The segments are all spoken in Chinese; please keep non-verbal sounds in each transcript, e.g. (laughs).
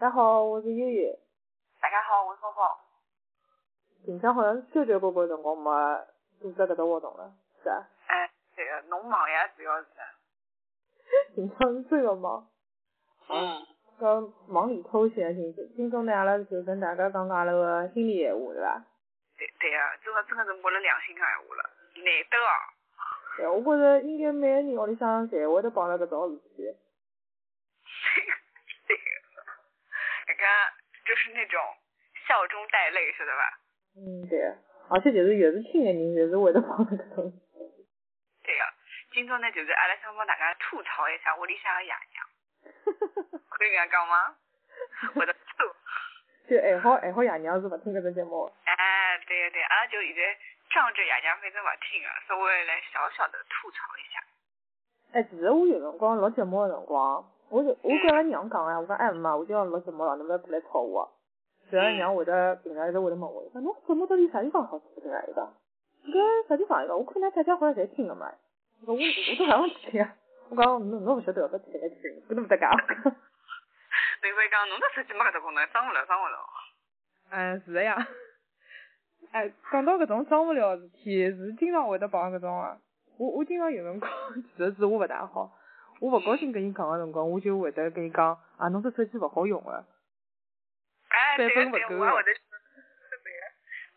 大家好，我是悠悠。大家好，我是芳芳。近腔好像交交关关辰光没组织搿只活动了，是啊。哎，对个，侬忙呀，主要是。(laughs) 近腔是真个忙。嗯。搿忙里偷闲，今朝今朝呢，阿拉就跟大家讲讲阿拉个心里闲话，对伐？对对啊，真个真个是摸了良心个闲话了，难得哦。对，我觉着应该每个人屋里向侪会得碰到搿种事体。就是那种笑中带泪，晓得吧？嗯，对。而且就是越是亲的人，越是会得碰到搿种。对个，今朝呢，就是阿拉想帮大家吐槽一下屋里向个爷娘。(laughs) 可以这样讲吗？我的吐。(laughs) 就爱好爱好爷娘是勿听搿种节目。哎，对个对，阿拉就现在仗着爷娘反正勿听啊，稍微来小小的吐槽一下。哎，其实我有辰光录节目个辰光。我就我跟阿拉娘讲呀，我讲哎妈，我就要录节目了，侬勿要过来吵我。然后娘会得平常一直会得问我，讲侬节目到底啥地方好听个？伊讲，搿啥地方？一个，我看㑚大家好像侪听个嘛。我讲我我都还没听，(laughs) 我讲侬侬勿晓得要不听来听，搿能勿得讲。另外讲，侬的手机没搿只功能，装勿了，装勿了。嗯，是的呀。哎，讲到搿种装勿了事体，是经常会得碰搿种啊。我我经常有辰光，(laughs) 其实是我勿大好。我勿高兴跟伊讲个辰光，我就会得跟伊讲，啊，侬这手机勿好用个，三分勿够个。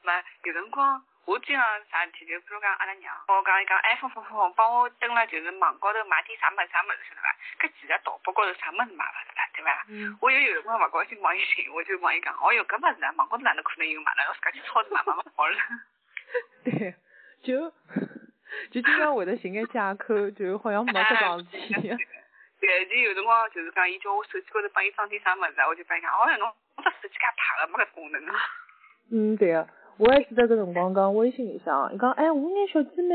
嘛，有辰光我经常啥事体，就比如讲阿拉娘，我讲伊讲 iPhone 放放放，帮我登了就是网高头买点啥物事啥物事，晓得伐？搿其实淘宝高头啥物事买勿着啦，对伐？嗯。我又有辰光勿高兴帮伊寻，我就帮伊讲，哦哟，搿物事啊，网高头哪能可能有买呢我自家去超市买买买好了。(laughs) 对，就。就经常会得寻眼借口，就好像没这桩事体。对，就有辰光就是讲，伊叫我手机高头帮伊装点啥物事，我就帮伊讲，哦哟，侬我这手机介怕个，没搿功能啊。嗯，对个，我还记得搿辰光讲微信里向，伊讲，哎，我眼小姐妹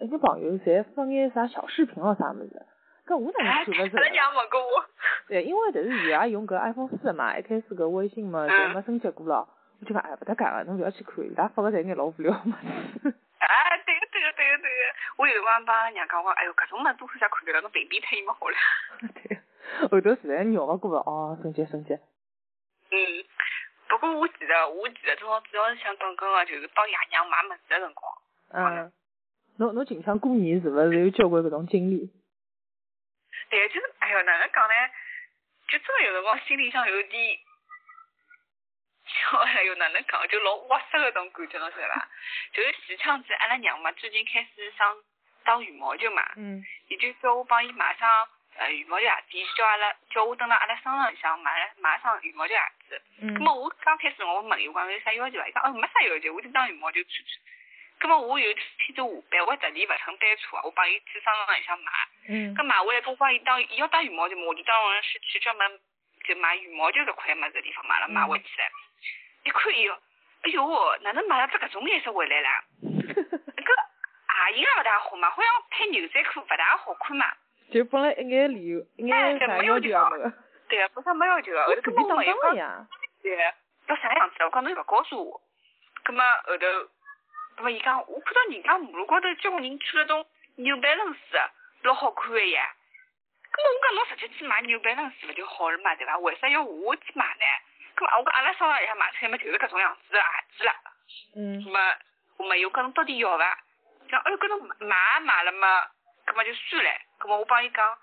一个朋友侪发眼啥小视频咯啥物事，搿我哪能看勿着？阿拉娘问过我。对，因为但是伊也用搿 iPhone 四嘛，一开始搿微信嘛就没升级过咯，我就讲，哎，勿搭界个，侬勿要去看，伊拉发个侪眼老无聊物事。哎，对 (laughs) 我有辰光帮娘讲我，哎哟，搿种物多少想看个了，侬屏蔽脱伊么好了。(laughs) 对，后头实在绕勿过了，哦，升级升级。嗯，不过我记得，我记得主要主要是想讲讲个，就是帮爷娘买物事个辰光。嗯。侬侬近腔过年是勿是有交关搿种经历？对，就是，哎哟，哪能讲呢？就真个有辰光心里向有点。(laughs) 哎哟，哪能讲就老窝塞个种感觉，侬晓得伐？就是前腔子阿拉娘嘛，最近开始想打羽毛球嘛，嗯，伊就叫我帮伊买双呃羽毛球鞋子，叫阿拉叫我蹲辣阿拉商场里向买买双羽毛球鞋子。嗯。咁么我刚开始我问伊，我讲有啥要求伐？伊讲哦没啥要求，我就打羽毛球穿穿。咁么我有天子下班，我特地勿乘班车，我帮伊去商场里向买。嗯。咁买回来，我帮伊打，伊要打羽毛球嘛，我就当是去专门就买羽毛球搿块物事地方买了，买回去了。一看伊哟，哎哟，哪能买了只搿种颜色回来啦？那个鞋型也勿大好嘛，好像配牛仔裤勿大好看嘛。就本来一眼理由，一眼啥要求也没个。对啊，本身没要求个，后头根本没有讲。对，要啥样子？我讲侬勿告诉我。葛末后头，葛末伊讲，我看到人家马路高头交关人穿了种牛仔伦丝，老好看个呀。葛末我讲侬直接去买牛仔伦丝勿就好了嘛，对伐？为啥要我去买呢？我讲阿拉商场里向买出来么就是搿种样子个鞋子了。嗯。葛么我没有讲侬到底要伐？讲哎哟，搿侬买买了嘛，搿么就算了。搿么我帮伊讲，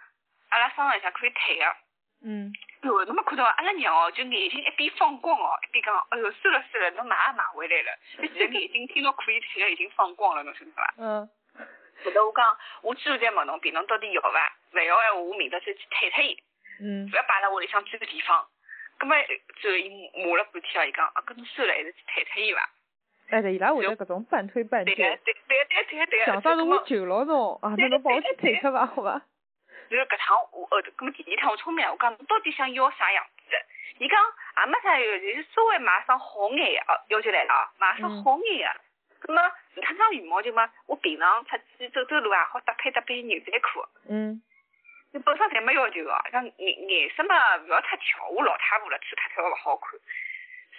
阿拉商量一下可以退个。嗯。哟，侬没看到阿拉娘哦，就眼睛一边放光哦，一边讲，哎哟，算了算了，侬买也买回来了。其实眼睛听到可以退个已经放光了，侬晓得伐？嗯。后头我讲，我最后再问侬，别侬到底要伐？勿要闲话，我明朝再去退脱伊。嗯。勿要摆辣屋里向这个地方。咁么，最后伊骂了半天哦，伊讲啊，搿侬算了，还是去退脱伊伐？哎，对，伊拉会得搿种半推半就。对对对对对。想啥子我救了侬，啊，那侬帮我去退脱伐，好伐？然后搿趟我后头，搿么第二趟我聪明了，我讲侬到底想要啥样子？伊讲也没啥要求，就是稍微买双好眼个哦，要求来了哦，买双好眼个。咁么，你看张羽毛球嘛，我平常出去走走路啊，好搭配搭配牛仔裤。嗯。你本身侪没要求个，像颜颜色嘛，勿要太跳，我老太婆了，穿太跳勿好看。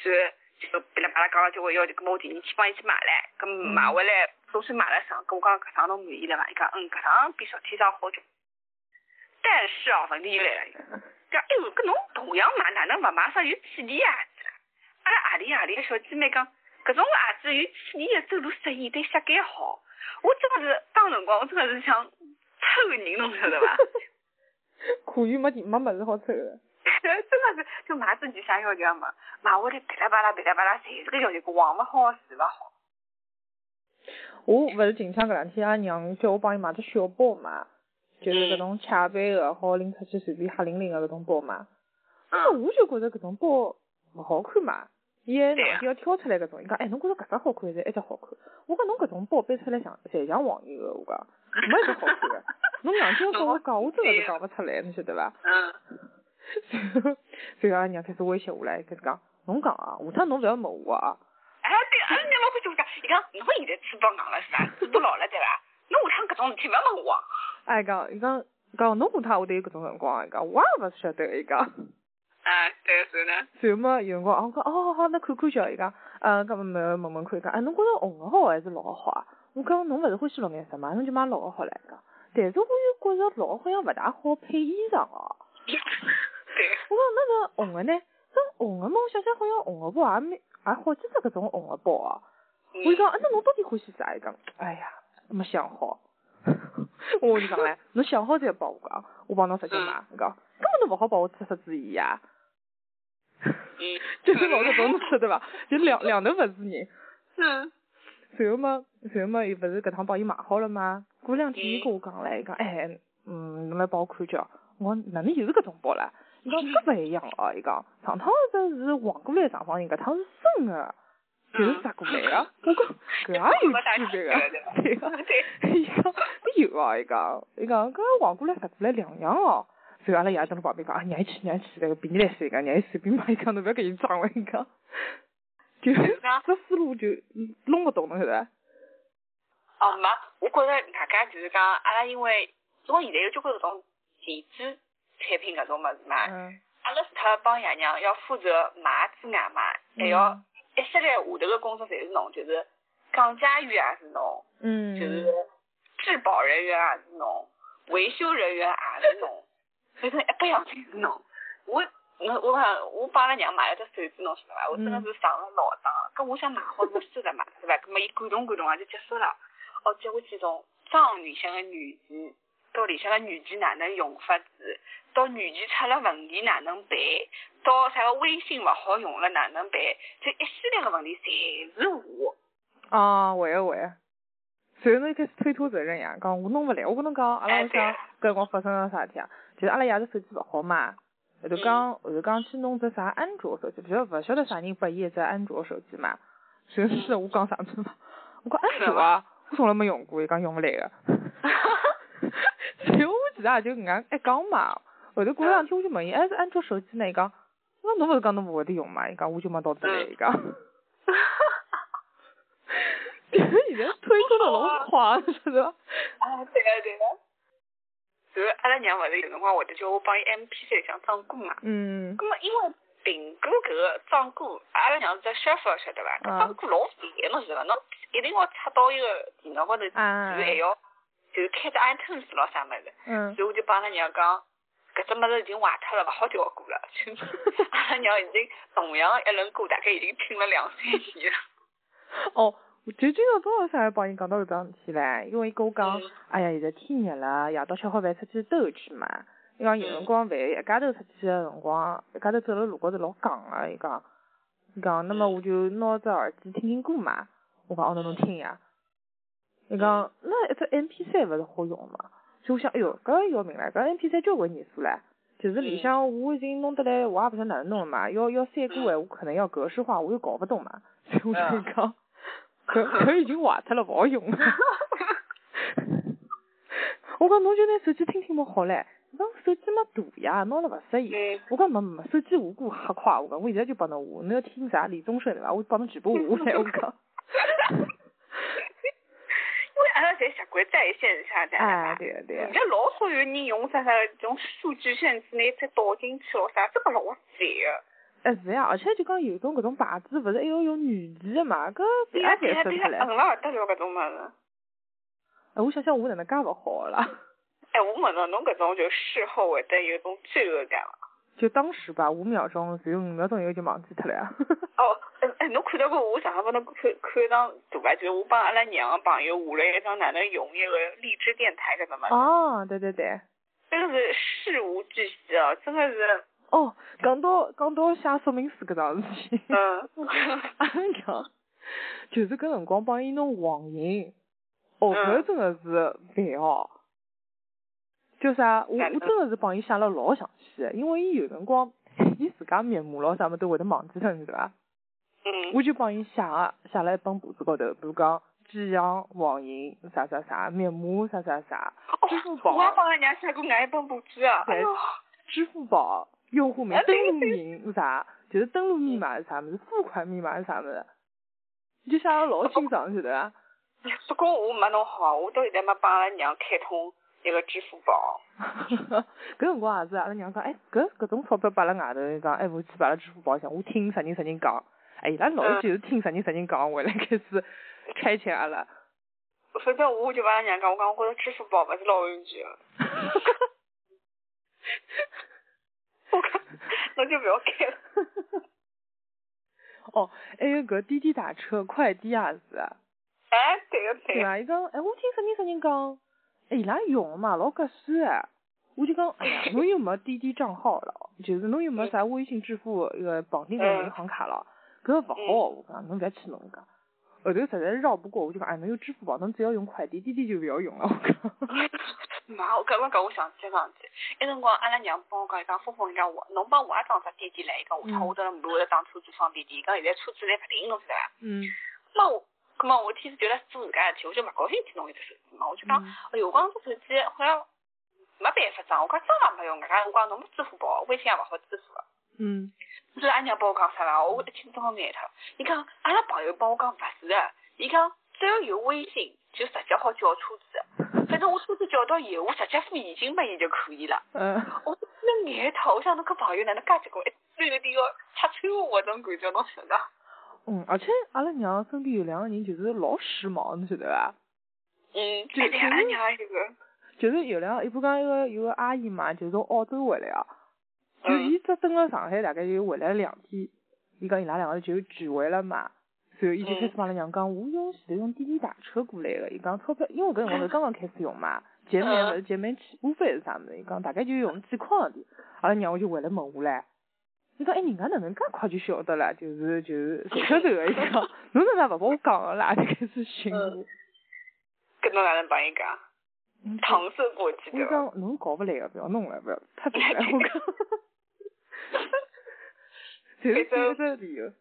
所以就噼里啪啦讲了交关要求，咁我第二天帮伊去买唻，咁买回来总算买了双，跟我讲搿双侬满意了伐？伊讲嗯，搿双比昨天双好点。但是哦，问题又来了，伊讲哎哟，搿侬同样买，哪能勿买双有气垫鞋子？阿拉阿里阿里个小姐妹讲，搿种鞋子有气垫的，走路适宜，对膝盖好。我真个是当辰光，我真个是想抽人，侬晓得伐？可以没地没物事好抽个。(laughs) 真的是，就买自己想要的嘛买，买回来噼里啪啦噼里啪啦，侪是个要求，黄勿好，是勿好。我勿是近腔搿两天，阿娘叫我帮伊买只小包嘛，就是搿种卡背个，好拎出去随便黑淋淋个搿种包嘛。嗯。我就觉着搿种包勿好看嘛，伊还硬劲要挑出来搿种，伊讲，哎，侬觉着搿只好看还是埃只好看？我讲侬搿种包背出来像，侪像黄牛个，我讲，没一只好看个。侬硬劲要跟我讲，我真个是讲勿出来，侬晓得伐？嗯。(laughs) 然后，然后阿娘开始威胁我唻，开始讲，侬讲啊，下趟侬勿要骂我啊。哎，对，阿拉娘老欢喜我讲，伊讲侬现在嘴巴硬了是伐？嘴巴老了对伐？侬下趟搿种事体勿要骂我。哎，讲，伊讲，讲侬下趟会得有搿种辰光，伊讲，我也勿晓得，伊讲。啊，对，是呢。然后嘛，有辰光，我讲，哦，好，那看看叫，伊讲，呃，搿么问问问看，伊讲，哎，侬觉着红个好还是绿个好啊？我讲，侬勿是欢喜绿颜色嘛，侬就买绿个好唻，讲。但是我又觉着绿好像勿大好配衣裳哦。(laughs) 我讲那个红的呢？搿红的嘛，我想想好像红的包也没也好几只搿种红的包啊。我就讲，那侬到底欢喜啥？伊讲，哎呀，没想好。(laughs) 我就讲嘞，侬想好再帮我讲，我帮侬直接买。伊讲，根本都勿好帮我出出主意呀。(laughs) 就是老搿种侬晓得伐？就两两头勿是人。嗯。然后嘛，然后嘛，又勿是搿趟帮伊买好了吗？过两天伊跟我讲唻，伊讲，哎，嗯，侬来帮我看叫。我哪能又是搿种包唻？伊讲搿勿一样哦，伊讲上趟子是黄过来上方形，搿趟是生个，就是折过来个。我讲搿也有区别个，对个。伊讲有哦，伊讲伊讲搿黄过来折过来两样哦。所以阿拉爷蹲辣旁边讲，啊，让伊去，让伊去，个比你来让伊随便买，伊讲侬勿要跟伊装了，伊讲。就 (laughs) 这思路就弄勿懂，了晓得伐？哦，没，我觉着大家就是讲，阿拉因为从现在有交关搿种电子产品搿种物事嘛，阿拉除脱帮爷娘要负责买之外嘛，还要一系列下头个工作侪是侬，就是讲解员也是侬，就是质保人员也是侬，维修人员也是侬，(laughs) 反正一百样侪是侬。我我我讲我帮阿拉娘买了只手机，侬晓得伐？我真的是上了脑当，搿我想买好是收了嘛，对伐？搿么伊感动感动也就结束了。哦，接下去从装里向个软件，到里向个软件哪能用法子，到软件出了问题哪能办，到啥个微信勿好用了哪能办，这一系列个问题侪是我。啊，会个会个。随后侬开始推脱责任呀，讲我弄勿来，我跟侬讲，阿拉屋里向搿辰光发生了啥事体啊？就是阿拉爷是手机勿好嘛，后头讲后头讲去弄只啥安卓手机，不晓勿晓得啥人拨伊一只安卓手机嘛？随后是我讲啥子嘛？我讲安卓啊。我从来没用过，伊讲用勿来个。(laughs) 然后我其实也就搿样一讲嘛，后头过两天我就问伊，哎是安卓手机呢？伊讲，那侬勿是讲侬勿会得用嘛？伊讲我就没到得来，伊讲。哈哈哈！哈现在推脱得老快，是吧？啊，对个对个。然后阿拉娘勿是有辰光会得叫我帮伊 M P 三上装歌嘛？嗯。咁么因为苹果搿个装歌，阿拉娘是在 Shuffle 晓得伐？装歌老烦侬晓得伐？侬。一定要插到一个电脑高头，然后还要就是开着 iTunes 咯啥么子，所以我就帮阿拉娘讲，搿只么子已经坏脱了，勿好调歌了。(laughs) 阿拉娘已经同样一轮歌，大概已经听了两三年了。哦，就今朝早浪向帮伊讲到搿桩事体唻，因为伊跟我讲，哎呀，现在天热了，夜到吃好饭出去兜一圈嘛。伊讲有辰光饭一一家头出去个辰光，一家头走辣路高头老戆个，伊讲，伊讲，那么我就拿只耳机听听歌嘛。我讲哦，那侬听呀。伊讲那一只 M P 三勿是好用嘛？就我想，哎哟，搿要命了，搿 M P 三交关年数唻。就是里向我已经弄得来，我也勿晓得哪能弄了嘛。要要删歌闲话，可能要格式化，我又搞勿懂嘛。所以我就讲，搿搿已经坏脱了，勿好用了。(laughs) 我讲侬就拿手机听听么好唻。侬手机么大呀，拿了勿适意。我讲没没，手机下歌瞎快，我讲我现在就帮侬下，侬要听啥李宗盛对伐？我帮侬全部下来，我讲。因为阿拉侪习惯在线下载嘛，对个对个。现在老少有人用啥啥这种数据线之内再导进去咯啥，这个老烦个。哎是呀，而且就讲有种搿种牌子，勿是还要用软件嘛，搿也太生出来。嗯了得了搿种物事。哎，我想想我哪能介勿好啦？哎，我问侬，侬搿种就事后会得有种罪恶感伐？就当时吧，五秒钟，只有五秒钟以后就忘记脱了呀。(laughs) 哦，哎哎，侬看到过我上海帮侬看看一张图吧？就是我帮阿拉娘个朋友画了一张哪能用一个荔枝电台，晓得吗？哦，对对对。真个是事无巨细哦，真的是。哦，讲到讲到写说明书搿桩事体。嗯。阿拉娘，就是搿辰光帮伊弄网银，哦，搿真的是烦哦。就啥，我我真的是帮伊写了老详细的，因为伊有辰光，伊自家密码咯啥么都会得忘记脱，是伐？嗯。我就帮伊写个，写了一本簿子高头，比如讲寄养、网银啥啥啥，密码啥啥啥，支付宝。我也帮阿娘写过俺一本簿子啊。对。支付宝用户名、登录名是啥？就是登录密码是啥么子？付款密码是啥么子？你就写了老清爽，晓得伐？不过我没弄好，我到现在没帮阿拉娘开通。一个支付宝，搿辰光也是，阿拉娘讲，哎，搿搿种钞票摆辣外头，讲，哎，我去摆辣支付宝上，我听啥人啥人讲，哎，伊拉老就是听啥人啥人讲，回来开始开钱阿拉。反 (laughs) 正我就把阿拉娘讲，我讲我觉着支付宝勿是老安全。我讲，那就不要开了。哦，还有搿滴滴打车、快递也是。哎，对个对。对伐？伊讲，哎，我听啥人啥人讲。哎，伊拉用嘛老合算哎，我就讲，哎呀，侬又没滴滴账号了，就是侬又没啥微信支付一个绑定个银行卡了，搿个勿好，我讲侬覅去弄搿，后头实在是绕不过，我就讲，哎，侬有支付宝，侬只要用快递，滴滴就勿要用了，我讲。(laughs) 妈，我刚刚讲我想起桩事体，那辰光阿拉娘帮我讲，伊讲峰峰，伊讲我，侬帮我也装只滴滴来，伊讲下趟我到马路打车子放滴滴，伊讲现在车子侪勿停，侬晓得伐？嗯。那我。咁么我天是觉得做自家事体，我就勿高兴去弄一只手机嘛，我就讲，哎哟，我讲这手机好像没办法装，我讲装也没用，外加我讲侬没支付宝，微信也勿好支付。嗯。所以阿娘帮我讲啥啦？我一听都好眼脱。伊讲阿拉朋友帮我讲勿是的，伊讲只要有微信就直接好叫车子，反正我车子叫到以后，我直接付现金拨伊就可以了。嗯。我那眼头，我想侬个朋友哪能介结棍，一有点要拆穿我，搿种感觉侬晓得？嗯，而且阿拉娘身边有两个人，就是老时髦，你晓得伐？嗯，就阿拉娘有个，就是有两，一部讲一个有个阿姨嘛，就从澳洲回来啊，就伊只等了上海大概就回来了两天，伊讲伊拉两个就聚会了嘛，然后伊就开始帮阿拉娘讲，我用前头用滴滴打车过来个，伊讲钞票，因为搿辰光是刚刚开始用嘛，(laughs) 见面勿是见面起步费是啥物事，伊讲大概就用几块钿，阿拉娘我就回来问我唻。你讲哎，人家哪能介快就晓得了？就是就是谁晓得个？伊讲，侬哪能勿帮我讲个啦？就开始寻我。跟侬哪能帮伊讲？搪塞过去的。我讲侬搞勿来个，不要弄了，不要太多了。我讲。(laughs) 就是这个理由。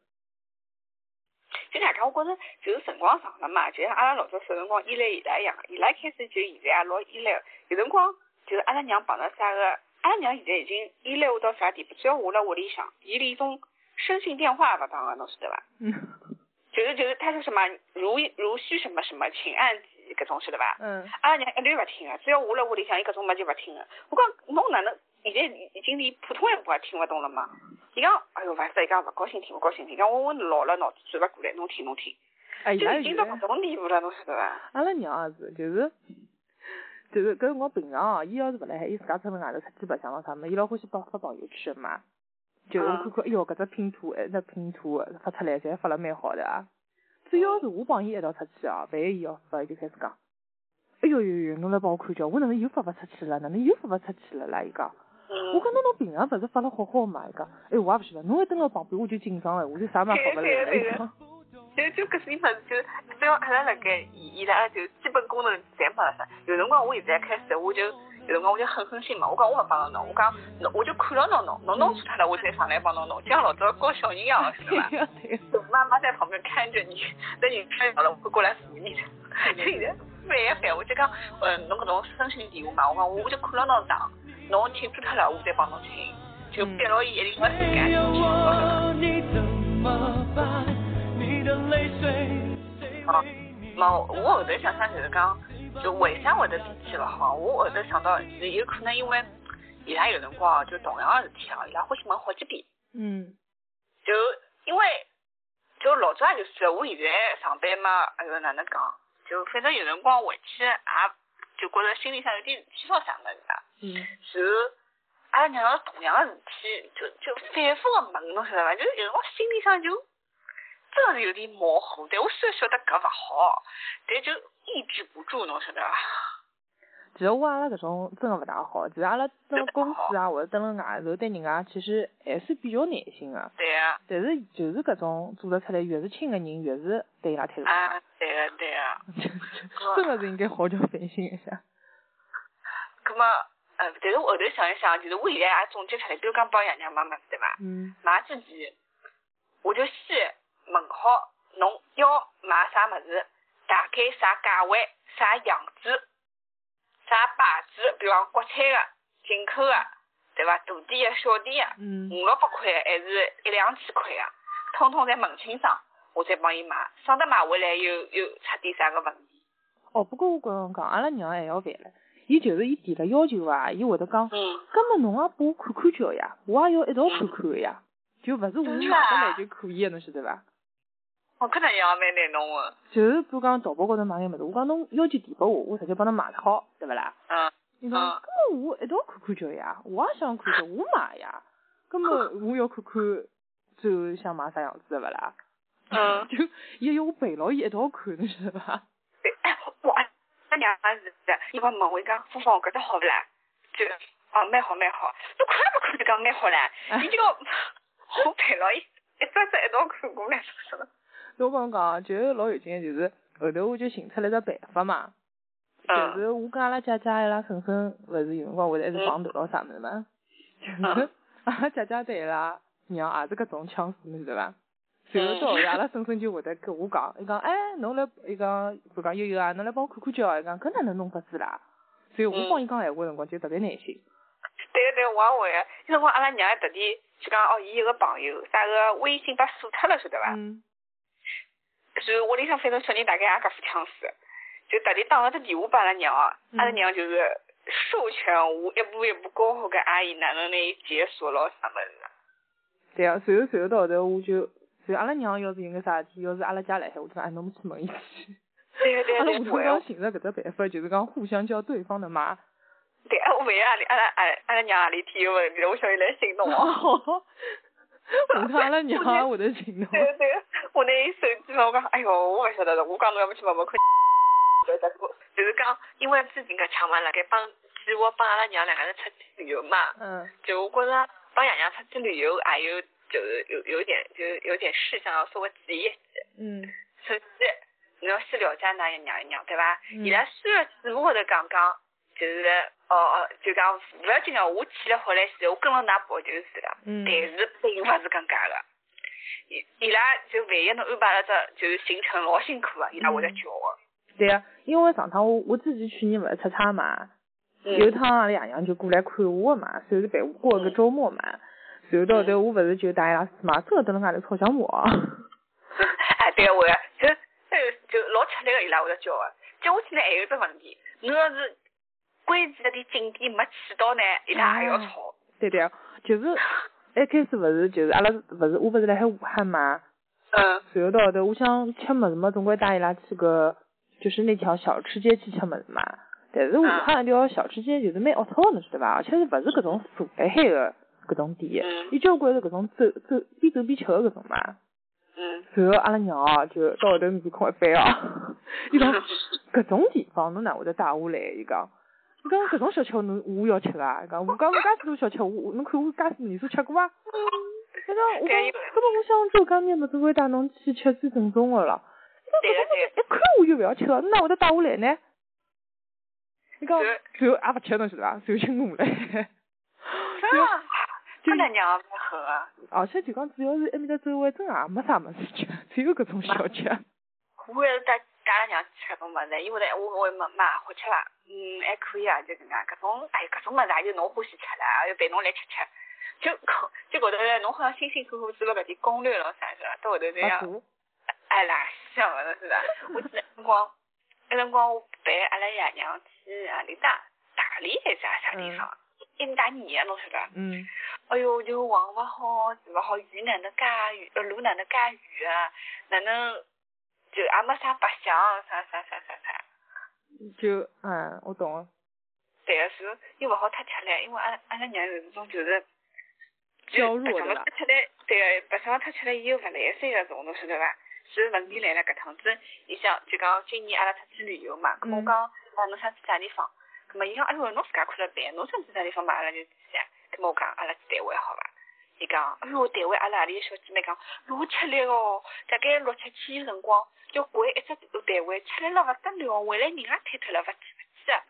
就大家我觉着就是辰光长了嘛，就像阿拉老早小辰光依赖伊拉一样，伊拉开始就现在也老依赖。有辰光就是阿拉娘碰到啥个。阿拉娘现在已经依赖我到啥地步？只要我辣屋里向，伊连一种声讯电话勿打个，侬晓得伐？嗯。就是就是，他说什么如如需什么什么，请按几搿种晓得伐？嗯。阿拉娘一律勿听个，只要我辣屋里向，伊搿种物就勿听个。我讲侬哪能现在已经连普通闲话也听勿懂了嘛？伊讲哎哟，勿是伊讲勿高兴听勿高兴听，讲我我老了脑子转勿过来，侬听侬听。哎就已经到搿种地步了，侬晓得伐？阿拉娘也是，就是。就是搿辰光平常哦，伊要是勿辣海，伊自家出门外头出去白相了啥么，伊老欢喜发发朋友圈嘛。就我看看，哎哟，搿只拼图，哎，那拼图发出来，侪发了蛮好的啊。只要是我帮伊一道出去哦，万一伊要发，伊就开始讲，哎哟哟哟，侬来帮我看叫，我哪能又发勿出去了？哪能又发勿出去了啦？伊讲，我讲侬侬平常勿是发了好好嘛？伊讲，哎，我也勿晓得，侬一蹲辣旁边我就紧张了，我就啥嘛发勿来了。就就搿些物事，就只要阿拉辣盖伊伊拉就基本功能侪没了啥。有辰光我现在开始，我就有辰光我就狠狠心嘛，我讲我勿帮侬弄，我讲侬我就看牢侬弄，侬弄错脱了我再上来帮侬弄，就像老早教小人一样，是吧？妈妈在旁边看着你，等你看好了我会过来扶你的。就现在烦也烦，我就讲，嗯，侬搿种声信电话嘛，我讲我就看牢侬打，侬听错脱了我再帮侬听，就逼牢伊一定个时间去。哦，冇，我后头想想就是讲，就为啥会得脾气勿好？我后头想到，有可能因为伊拉有辰光就同样个事体啊，伊拉欢喜问好几遍。嗯。就因为就老早也就算，我现在上班嘛，哎呦哪能讲？就反正有辰光回去也就觉着心里向有点事体要想的，是吧？嗯。然后阿拉娘同样个事体，就就反复个问，侬晓得伐？就有辰光心里向就真个是有点模糊。但我虽然晓得搿勿好，但就抑制不住，侬晓得伐？其实我阿拉搿种真个勿大好，其实阿拉蹲辣公司啊，或者蹲辣外头对人家其实还是比较耐心个。对啊。但是就是搿种做得出来越是亲个人，越是对伊拉态度啊，对个对个。(laughs) 真个是应该好叫反省一下。葛末，呃，但是我后头想一想，就是我现在也总结出来，比如讲帮爷娘买物事对伐？嗯。买之前，我就先问好侬要买啥物事，大概啥价位，啥样子。啥牌子？比方国产的、进口的，对伐？大点的、小点的，五六百块还是一两千块的，通通侪问清爽，我再帮伊买，省得买回来又又出点啥个问题。哦，不过我跟侬讲，阿拉娘还要烦唻，伊就是伊提了要求啊，伊会得讲，嗯，根本侬也拨我看看叫呀，我也要一道看看个呀，就勿是我买得来就可以个，侬晓得伐？我搿能样蛮难弄个。就是比如讲淘宝高头买眼物事，我讲侬要求提拨我，我直接帮侬买好，对勿啦？嗯。你讲，根本我一道看看叫呀，我也想看看，我买呀，根本我要看看最后想买啥样子的勿啦？嗯。(laughs) 就伊要我陪牢伊一道看，侬晓得伐？对，哎，我阿娘也是的，伊帮问我讲，芳芳搿只好勿啦？就，哦，蛮好蛮好，都看不看就讲蛮好唻，伊就我陪牢伊一只只一道看过来，是不是？我跟侬讲，就老有劲，就是后头我就寻出来只办法嘛，就是我跟阿拉姐姐伊拉婶婶，勿是有辰光会得一直碰头咯啥物事嘛，就是 (laughs) 阿拉姐姐对伊拉娘也是搿种腔势，侬晓得伐？然后到后头阿拉婶婶就会得跟我讲，伊讲哎，侬来，伊讲，比如讲悠悠啊，侬来帮我看看叫，伊讲搿哪能弄法子啦？所以我帮伊讲闲话辰光就特别耐心。对个对，我也会，有辰光阿拉娘还特地就讲哦，伊有个朋友，啥个微信把锁脱了，晓得伐？然后屋里向反正小人大概也搿副腔势，就特地打了只电话拨阿拉娘，阿拉娘就是授权我一步一步教好搿阿姨哪能来解锁咯啥物事。对啊，随后随后到后头我就，随后阿拉娘要是有眼啥事体，要是阿拉家来海，我就讲哎，侬们去问伊去。对对对。阿拉下头讲寻着搿只办法，就是讲互相叫对方的妈。对啊，我万一阿里阿拉阿阿拉娘阿里天有问题，我晓得来寻侬哦。(laughs) (laughs) 问他阿拉娘啊，我的心动。对对，我那手机嘛，我讲，哎哟，我勿晓得了，我讲侬要么去问问看。就是讲，因为最近搿腔嘛，辣盖帮计划帮阿拉娘两个人出去旅游嘛。嗯。就我觉着帮爷娘出去旅游，还有就是有有点就是有点事项要稍微注意一些。嗯。首先，你要先了解㑚爷娘一娘，对伐？伊拉虽然嘴巴高头讲讲，就是哦哦，就讲勿要紧个，我去了好来事，我跟牢㑚跑就是了。嗯。但是并勿是搿介个，伊伊拉就万一侬安排了只就是行程老辛苦个，伊拉会得叫个。对啊，因为上趟我我自己去年勿是出差嘛，有趟阿拉爷娘就过来看我个嘛，算是陪我过个周末嘛。然后到后头我勿是就带伊拉去嘛，真个蹲辣外头吵相骂。(laughs) 哎，对个，会就就就老吃力个，伊拉会得叫个。接下去呢还有只问题，侬要是关键个点景点没去到呢，伊拉还要吵。对对，就是一开始勿是就是阿拉勿是我勿是辣海武汉嘛。嗯。随后到后头我想吃么子嘛，总归带伊拉去个。就是那条小吃街去吃么子嘛，但是武汉那条小吃街就是蛮龌龊的，晓得伐？而且是勿是搿种坐辣海个搿种店，伊交关是搿种走走边走边吃个搿种嘛。嗯。然后阿拉娘哦，就到后头面孔一翻哦，(laughs) 伊讲 (laughs) 搿种地方侬哪会得带我来？伊讲，伊讲搿种小吃侬我要吃啊！伊讲我讲我介许多小吃，我侬看我介许多年数吃过啊。伊讲我讲，搿么我想做干面么子会带侬去吃最正宗的了。一看我就勿要吃了，那会得带我来呢？你讲，最后也勿吃侬晓得伐？最后请我来。是啊，就那娘蛮好啊。而且就讲主要是埃面搭周围真也没啥物事吃，只有搿种小吃。我也是带带阿拉娘去吃搿种物事，因为呢，我我妈妈好吃伐？嗯，还可以啊，就搿能介，搿种哎，搿种物事也就侬欢喜吃了，又陪侬来吃吃，就 (laughs) 就觉得侬好像辛辛苦苦做了搿点攻略了啥是伐？到后头这样。哎啦，笑了是吧？(laughs) 我记得辰光，那辰光我陪阿拉爷娘去阿里搭大理还是啥啥地方？一大年侬晓得？嗯。哎哟，就往勿好，住勿好，雨哪能介雨，呃，路哪能介雨啊？哪能就也没啥白相，啥啥啥啥啥。就，嗯，我懂了。对个，是又勿好太吃力，因为阿拉阿拉娘有这种就是，白相了弱的啦太吃力，对个，白相了太吃力伊又勿来三个种，侬晓得伐？所以问题来了搿趟子，伊想就讲今年阿拉出去旅游嘛，咾我嗯讲啊侬想去啥地方？咾么伊讲哎哟侬自家看了办，侬想去啥地方嘛阿拉就去噻。咁么我讲阿拉去台湾好伐？伊讲哎哟台湾阿拉阿里个小姐妹讲老吃力哦，大概六七天辰光要掼一只台湾，吃力了勿得了，回来人也瘫脱了，勿去勿去啊。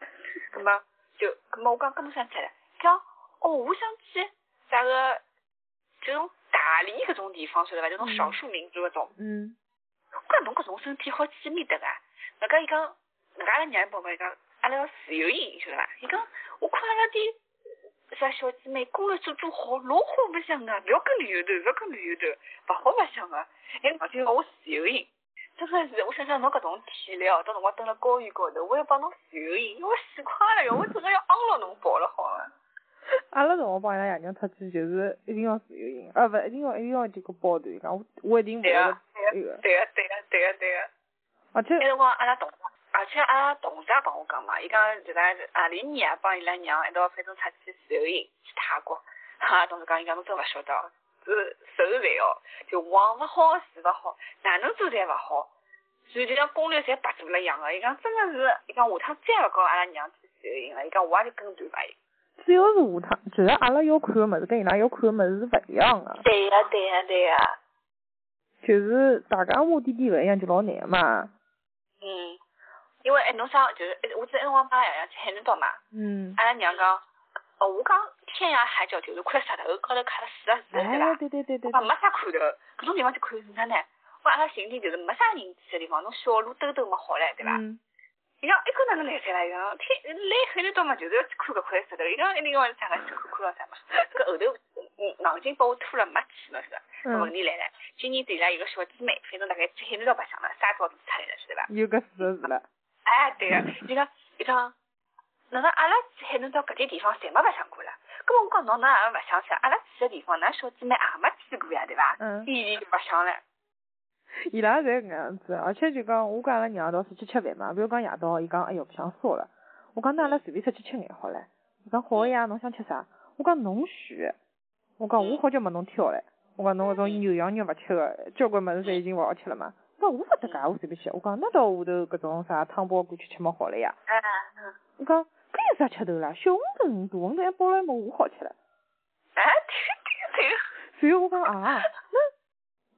咁么就咁么我讲搿侬想去了？讲哦我想去啥个就种大理搿种地方晓得伐？就种少数民族搿种。嗯，我讲侬搿种身体好去面搭个，人家伊讲，人家阿拉娘宝宝伊讲，阿拉要自由行，晓得伐？伊讲，我看阿拉点啥小姐妹攻略做做好，老好白相个，勿要跟旅游团，勿要跟旅游团，勿好白相个。哎而且我自由行，真个是，我想想侬搿种体力哦，到辰光蹲辣高原高头，我要帮侬自由行，我死快了哟，我真个要昂牢侬跑了好伐？阿拉辰光帮伊拉爷娘出去就是一定要自由行，啊勿一定要一定要这个包团，讲我我一定勿会对个，得对个，那个，对个，对个，对个，对个。而且那辰光阿拉同事，而且阿拉同事也帮我讲嘛，伊讲就讲阿里年啊，帮伊拉娘一道反正出去自由行去泰国，哈，(laughs) 同事讲伊讲侬真勿晓得哦，这受罪哦，就往勿好，住勿好，哪能做侪勿好，所以就像攻略侪白做了一样个，伊讲真个是，伊讲下趟再勿跟阿拉娘去自由行了，伊讲我也就跟团伐伊。主要是下趟，就是阿拉要看个物事跟伊拉要看个物事是勿一样个，对呀、对呀、对呀、就是大家目的地勿一样就老难嘛。嗯，因为哎侬想就是，我记得那辰光帮爷爷去海南岛嘛。嗯，阿拉娘讲，哦，我讲天涯海角就是块石头高头刻了四个字，对哎，伐？对对对对我讲没啥看头，搿种地方去看是啥呢？我阿拉寻点就是没啥人去的地方，侬小路兜兜么好唻，对伐？嗯，伊讲一个哪能来塞啦？伊讲天来海南岛嘛，就是要去看搿块石头。伊讲一定要啥个去看看了啥嘛？搿后头嗯硬劲把我拖了没去，侬晓得伐？搿问嗯，题来了，今年伊拉有个小姊妹，反正大概去海南岛白相了，啥招都出来了，晓得伐？有个四个字了。哎，对个，伊讲伊讲，哪能阿拉去海南岛搿点地方侪没白相过啦？搿么我讲侬哪也白相去？阿拉去个地方，㑚小姐妹也没去过呀，对伐？嗯，伊就白相了。伊拉侪搿样子，而且就讲我跟阿拉娘一道出去吃饭嘛，比如讲夜到，伊讲哎哟不想烧了，我讲那阿拉随便出去吃眼好唻。伊讲好个呀，侬想吃啥？我讲侬选，我讲我好久没侬挑唻。我讲侬搿种牛羊肉勿吃个，交关物事侪已经勿好吃了嘛。伊讲我勿搭界，我随便吃。我讲那到下头搿种啥汤包过去吃么好了呀。嗯，我讲搿有啥吃头啦？小馄饨、大馄饨还包了么我好吃了。哎，对个对个。所以我讲啊，那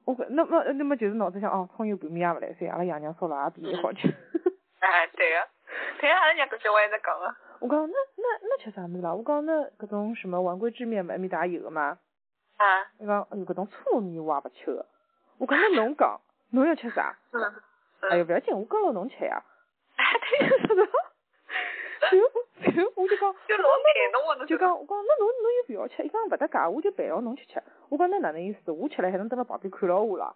我讲那么那么就是脑子想哦，葱油拌面也勿来塞，阿拉爷娘烧腊也比伊好吃。哎，对个。对个，阿拉娘搿些我一直讲个。我讲那那那吃啥物事啦？我讲那搿种什么丸龟之面嘛，埃面搭也有个嘛。啊，伊讲哎哟搿种粗面我也勿吃个。我讲那侬讲侬要吃啥？嗯。哎哟勿要紧，我跟牢侬吃呀。哎，对呀。(laughs) 是的？然后然后我就讲，就老难弄个，侬就讲我讲那侬侬又勿要吃，伊讲勿搭界，我就陪牢侬去吃。我讲那哪能意思？我吃了还能蹲辣旁边看牢我啦？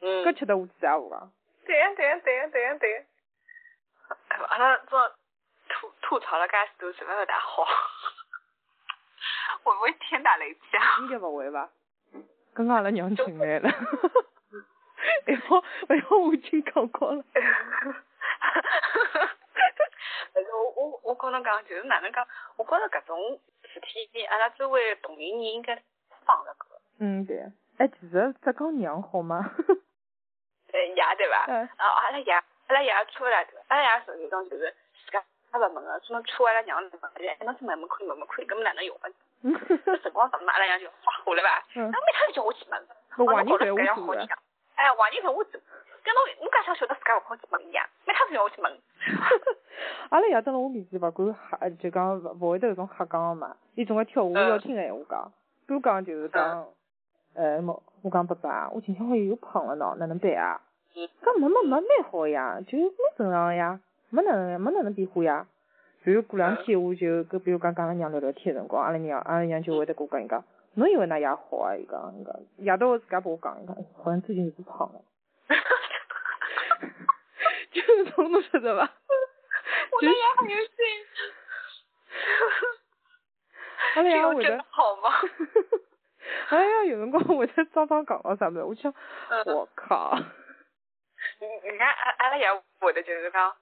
嗯。搿吃得下去啊？我讲。对呀对呀对呀对呀对个。哎呦，阿拉这吐吐槽了介许多，实在勿大好。会不会天打雷劈啊？应该勿会吧？刚刚阿拉娘进 (laughs) 来了，我已经讲光了。(laughs) 但是我我我跟侬讲，就是哪能讲？我觉着搿种事体，阿拉周围同龄人应该放了个，嗯，对。哎，其实浙江娘好吗？呃，(laughs) 爷对伐？嗯啊，阿拉爷，阿拉爷出来，阿拉爷属于一种就是自家勿问个，什么出阿拉娘问个，哎，侬去问问看，问问看，搿么哪能用法？(laughs) 嗯，搿辰光怎么阿拉娘就发火了伐？嗯那每趟就叫我去问，我陪我做的搿样好人。家，哎，坏人陪我做，跟侬侬介想晓得自家勿好去问伊呀，每趟就叫我去问。(laughs) 阿拉爷蹲辣我面前勿敢瞎，就讲勿勿会得搿种瞎讲个嘛。伊总归挑我嗯要听个闲话讲，多讲就是讲，呃，么我讲爸爸，我今天好像又胖了喏，哪能办啊？嗯搿没没没蛮好呀，就蛮正常个呀，没哪能没哪能变化呀。然后过两天我就跟比如讲跟阿拉娘聊聊天个辰光，阿拉娘阿拉娘就会得跟我讲伊讲，侬以为㑚爷好啊？伊讲伊讲夜到自家帮我讲伊讲，(laughs) 好像最近有点胖了。(laughs) 就是从侬晓得伐？我的牙很有劲。阿拉这爷会得好吗？阿拉爷有辰光会得装装讲咾啥物事，我想，嗯我靠，你你看阿阿拉爷会的就是讲，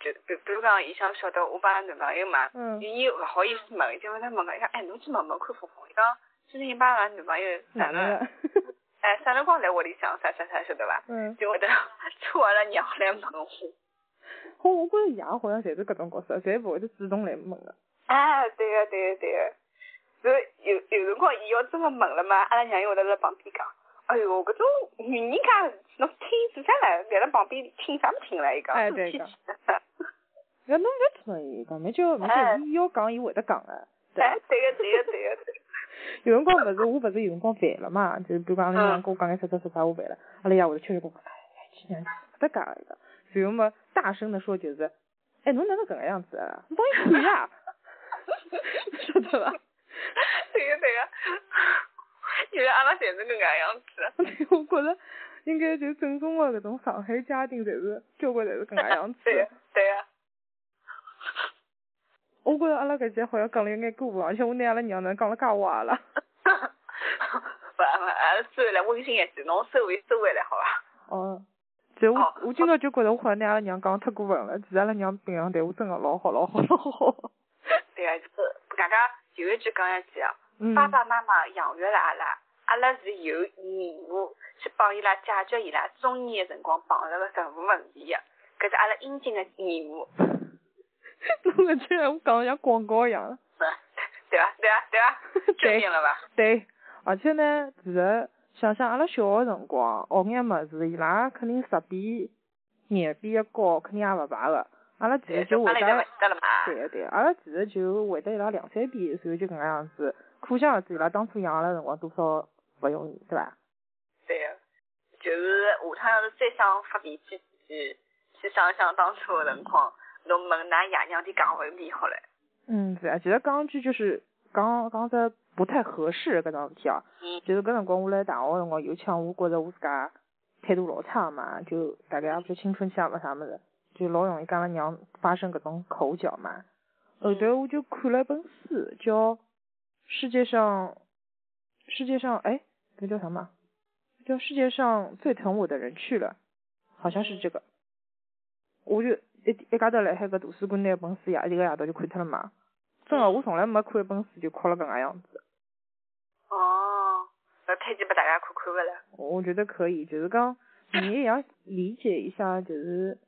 就比比如讲，伊想晓得我帮男朋友嘛，嗯，伊勿好意思问，就问他问个，伊讲，哎，侬去问问看风风，伊讲，最近帮俺女朋友哪能了？哎，啥辰光来屋里向，啥啥啥，晓得伐？嗯，就会得叫阿拉娘来问我。好，我觉着爷好像侪是搿种角色，侪勿会得主动来问个。哎，对个对个对个。是有有辰光，伊要真个问了嘛，阿拉娘又会得辣旁边讲，哎哟，搿种女人家侬听做啥了？在辣旁边听啥么听来？伊讲，哎对个。搿侬勿错伊讲，没叫没叫伊要讲，伊会得讲个。哎，对个对个对个。(laughs) 有辰光勿是我勿是有辰光烦了嘛，就比如讲阿拉娘跟我讲眼啥啥啥啥我烦了，阿拉爷会得确实跟我讲，哎，去娘勿得讲个。然后么大声的说就是，哎，侬哪能搿个样子啊？侬帮伊看 (laughs) 呀，晓得伐？对个对个，因为阿拉侪是搿个样子。(laughs) 我觉着应该就正宗的搿种上海家庭，侪是交关侪是搿个样子。对个对个。我觉着阿拉搿节好像讲了有眼过分，而且我拿阿拉娘能讲了介歪了。勿勿，阿拉收回来温馨一点，侬收回收回来好伐？哦。就我我今朝就觉着我好像拿阿拉娘讲太过分了，其实阿拉娘平常对我真个老好老好老好。(laughs) 对啊，就是大家有一句讲一句啊，爸爸妈妈养育了阿拉，阿拉是有义务去帮伊拉解决伊拉中年的辰光碰着个任何问题的，搿是阿拉应尽的义务。侬搿句闲话讲得像广告一样。对啊对啊对啊，救命了吧？对，而且呢，其实想想阿拉小个辰光学眼物事，伊拉肯定十比廿比个高，肯定也勿排个。阿拉其实就会得，对个对个，阿拉其实就会得伊拉两三遍，然后就搿能样子。可想而知，伊拉当初养阿拉辰光多少勿容易，对伐？对个，就是下趟要是再想发脾气去去想想当初个辰光，侬问㑚爷娘点讲问题好了。嗯，对啊，其实讲句就是讲讲只不太合适搿桩事体哦。嗯。就是搿辰光我来大学辰光，尤其像我觉着我自家态度老差嘛，就大概也不青春期也勿啥物事。就老容易跟阿拉娘发生搿种口角嘛。后头我就看了一本书，叫《世界上世界上哎，那叫啥嘛？叫《世界上最疼我的人去了》，好像是这个。我就一一家头辣海搿图书馆拿本书夜一个夜到就看脱了嘛。真个，我从来没看一本书就哭了搿能样子。哦，那推荐拨大家看看勿啦？我觉得可以，就是讲你也要理解一下，就是。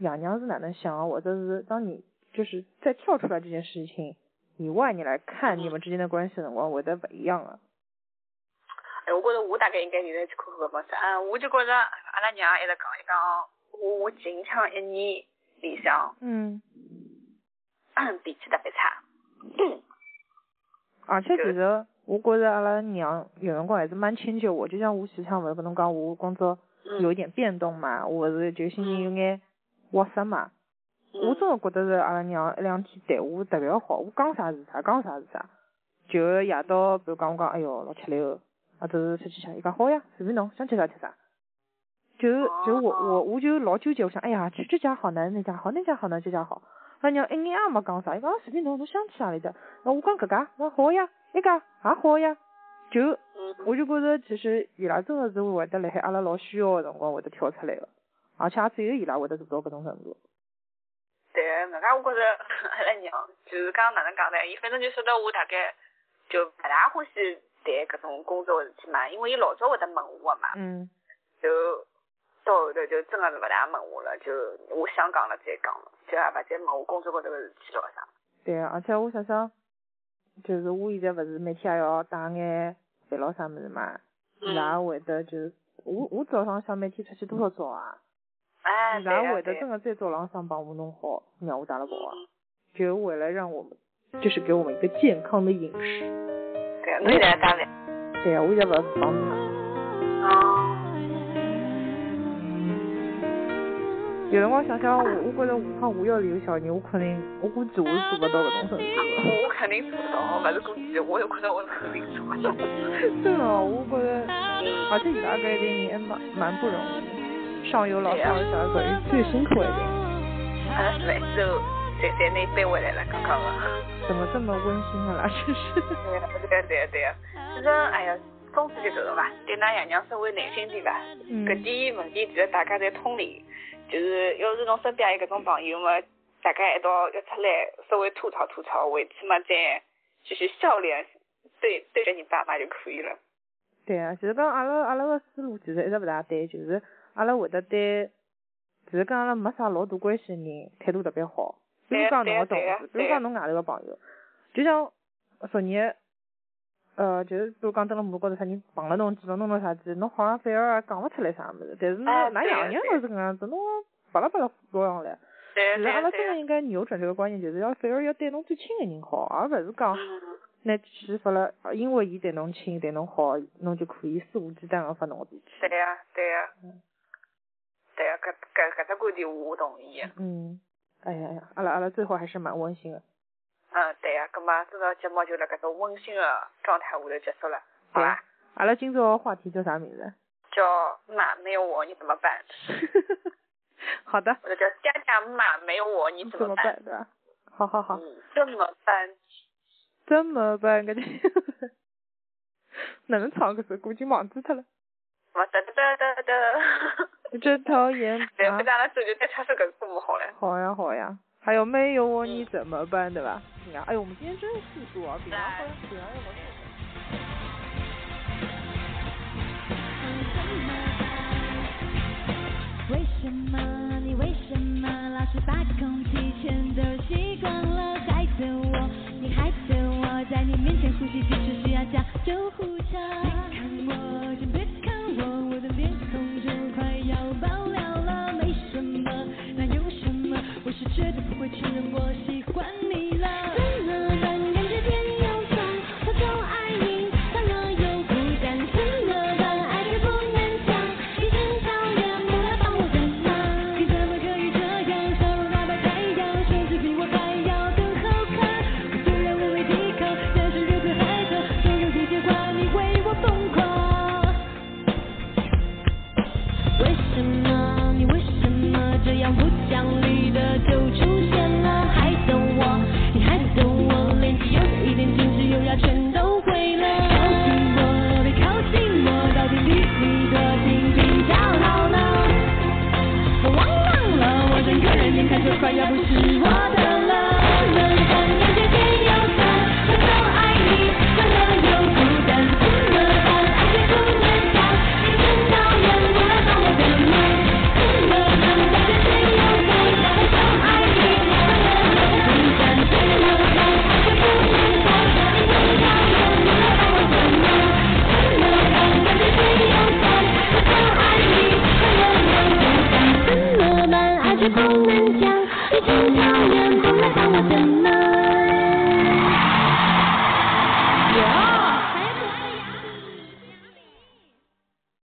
爷娘是哪能想啊？或者是当你就是再跳出来这件事情以外，你来看你们之间的关系的辰光，会得不一样啊。哎，我觉着我大概应该现在去看看搿本书。嗯，我就觉着阿拉娘一直讲一讲，我我近腔一年里向，嗯，脾气特别差。而且其实我觉着阿拉娘有辰光还是蛮迁就我，就像我前腔勿是跟侬讲，我工作有一点变动嘛，我是就心情有眼。窝塞嘛，我真的觉得是阿拉娘一两天对我特别好，我讲啥是啥，讲啥是啥。就夜到，比如讲我讲，哎哟老吃力哦，啊，走出去吃，伊讲好呀，随便侬想吃啥吃啥。就就我我我就老纠结，我想，哎呀，这这家好呢，那家好，那家好呢，这家好。阿拉娘一眼也没讲啥，伊讲随便侬，侬想去哪里的。那我讲搿家，那好呀，一家也好呀。就我就觉着，其实伊拉真的是会得辣海阿拉老需要个辰光会得跳出来个。而且也只有伊拉会得做到搿种程度。对，搿家我觉着阿拉娘就是讲哪能讲呢？伊反正就晓得我大概就勿大欢喜谈搿种工作个事体嘛，因为伊老早会得问我个嘛。嗯。就头就真个是勿大问我了，就我想讲了再讲了，就也勿再问我工作高头个事体咯啥。对啊，而且我想想，就是我现在勿是每天也要打眼饭咯啥物事嘛，伊拉会得就是我我早上想每天出去多少早啊？哎，然后会得真的在走廊上帮我弄好，让我打了包啊，就为了让我们，就是给我们一个健康的饮食。对啊，你现在打的？对啊，我现在不是帮你有辰光想想，我我觉着下趟我要是有小人，我肯定，我估计我是做不到搿种程度。我肯定做不到，勿是估计，我有可能我肯定做不到。真的，我觉着，而且伊拉搿一代人还蛮蛮不容易。上有老下有小，属于最辛苦一点。啊，是，就在在那背回来了，刚刚个。怎么这么温馨啊？真是。对啊，对啊，对啊，对啊。反正哎呀，总之就这种吧，对㑚爷娘稍微耐心点吧。嗯。搿点问题其实大家侪通理，就是要是侬身边有搿种朋友嘛，大家一道要出来稍微吐槽吐槽，回去嘛再就是笑脸对对着你爸妈就可以了。对啊，其实讲阿拉阿拉个思路其实一直勿大对，就是阿拉会得对，其实跟阿拉没啥老大关系个人态度特别好。比如讲侬个同事，比如讲侬外头个朋友，就像昨日，呃，就是比如讲蹲了马路高头啥人碰了侬记牢侬了啥子，侬好像反而讲勿出来啥物事，但是侬㑚样样都是搿样子，侬巴拉巴拉说上来。其实阿拉真的应该扭转这个观念，就是要反而要对侬最亲的人好，而勿是讲。那去发了，因为伊对侬亲，对侬好，侬就可以肆无忌惮个发侬个脾气。对呀，对呀。嗯。对呀，搿搿搿只观点我同意。嗯。哎呀呀，阿拉阿拉最后还是蛮温馨的。嗯，对呀，葛末今朝节目就辣搿种温馨的状态下头结束了，好伐？阿拉今朝话题叫啥名字？叫妈没有我你怎么办？(laughs) 好的。我叫家家妈没有我你怎么办？对吧？好好好。嗯，怎么办？怎么办？搿就哪能唱搿首估计忘记脱了。我哒哒哒哒哒。(laughs) 真讨厌。对，不讲了，这就再唱首搿歌么好嘞。好呀好呀，还有没有我你怎么办？对吧？哎呦，我们今天真是速度啊，比方说比方要我。为什么你为什么老是把空气全都吸光了，害得我，你害得我在你面前呼吸只是需要叫救护车。